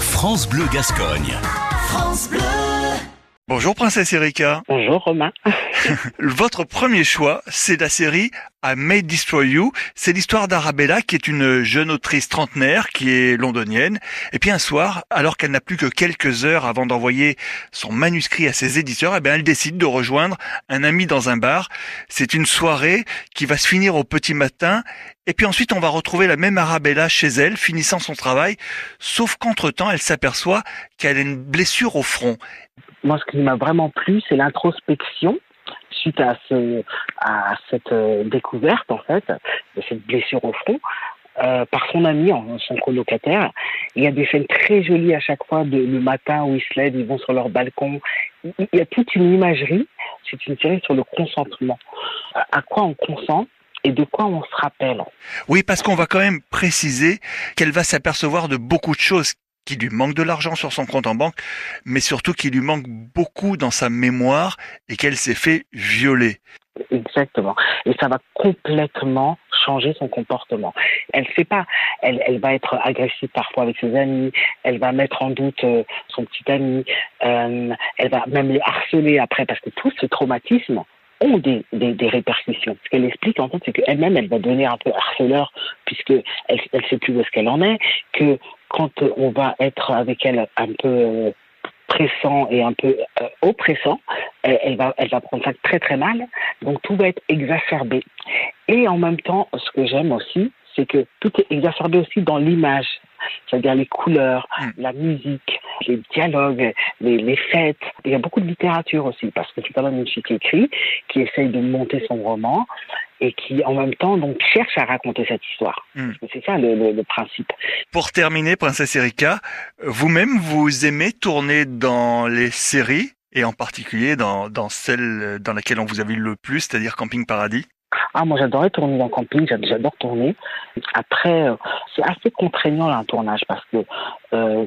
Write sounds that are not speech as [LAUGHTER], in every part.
France Bleu Gascogne. France Bleu. Bonjour Princesse Erika. Bonjour Romain. [LAUGHS] Votre premier choix, c'est la série I May Destroy You. C'est l'histoire d'Arabella qui est une jeune autrice trentenaire qui est londonienne. Et puis un soir, alors qu'elle n'a plus que quelques heures avant d'envoyer son manuscrit à ses éditeurs, eh bien elle décide de rejoindre un ami dans un bar. C'est une soirée qui va se finir au petit matin. Et puis ensuite, on va retrouver la même Arabella chez elle, finissant son travail. Sauf qu'entre-temps, elle s'aperçoit qu'elle a une blessure au front. Moi, ce qui m'a vraiment plu, c'est l'introspection suite à, ce, à cette euh, découverte, en fait, de cette blessure au front, euh, par son ami, son colocataire. Il y a des scènes très jolies à chaque fois, le matin où ils se lèvent, ils vont sur leur balcon. Il y a toute une imagerie. C'est une série sur le consentement. À quoi on consent et de quoi on se rappelle. Oui, parce qu'on va quand même préciser qu'elle va s'apercevoir de beaucoup de choses qu'il lui manque de l'argent sur son compte en banque, mais surtout qu'il lui manque beaucoup dans sa mémoire et qu'elle s'est fait violer. Exactement. Et ça va complètement changer son comportement. Elle sait pas. Elle, elle va être agressive parfois avec ses amis. Elle va mettre en doute euh, son petit ami. Euh, elle va même le harceler après parce que tout ce traumatisme ont des, des, des répercussions. Ce qu'elle explique, en fait, c'est qu'elle-même, elle va devenir un peu harceleur, puisque elle ne sait plus où est-ce qu'elle en est, que quand on va être avec elle un peu euh, pressant et un peu euh, oppressant, elle, elle, va, elle va prendre ça très très mal. Donc tout va être exacerbé. Et en même temps, ce que j'aime aussi, c'est que tout est exacerbé aussi dans l'image, c'est-à-dire les couleurs, mm. la musique, les dialogues, les, les, fêtes. Il y a beaucoup de littérature aussi, parce que c'est quand même une fille qui écrit, qui essaye de monter son roman et qui en même temps donc cherche à raconter cette histoire. Mm. C'est ça le, le, le, principe. Pour terminer, Princesse Erika, vous-même vous aimez tourner dans les séries et en particulier dans, dans celle dans laquelle on vous a vu le plus, c'est-à-dire Camping Paradis? Ah, moi j'adorais tourner le camping, j'adore tourner. Après, euh, c'est assez contraignant là, un tournage parce que euh,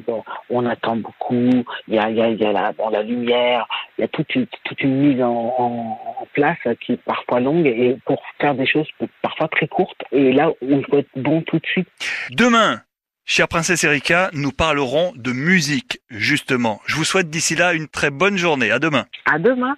on attend beaucoup, il y a, y a, y a la, bon, la lumière, il y a toute une, toute une mise en, en, en, place qui est parfois longue et pour faire des choses parfois très courtes. Et là, il faut être bon tout de suite. Demain, Chère princesse Erika, nous parlerons de musique, justement. Je vous souhaite d'ici là une très bonne journée. À demain. À demain.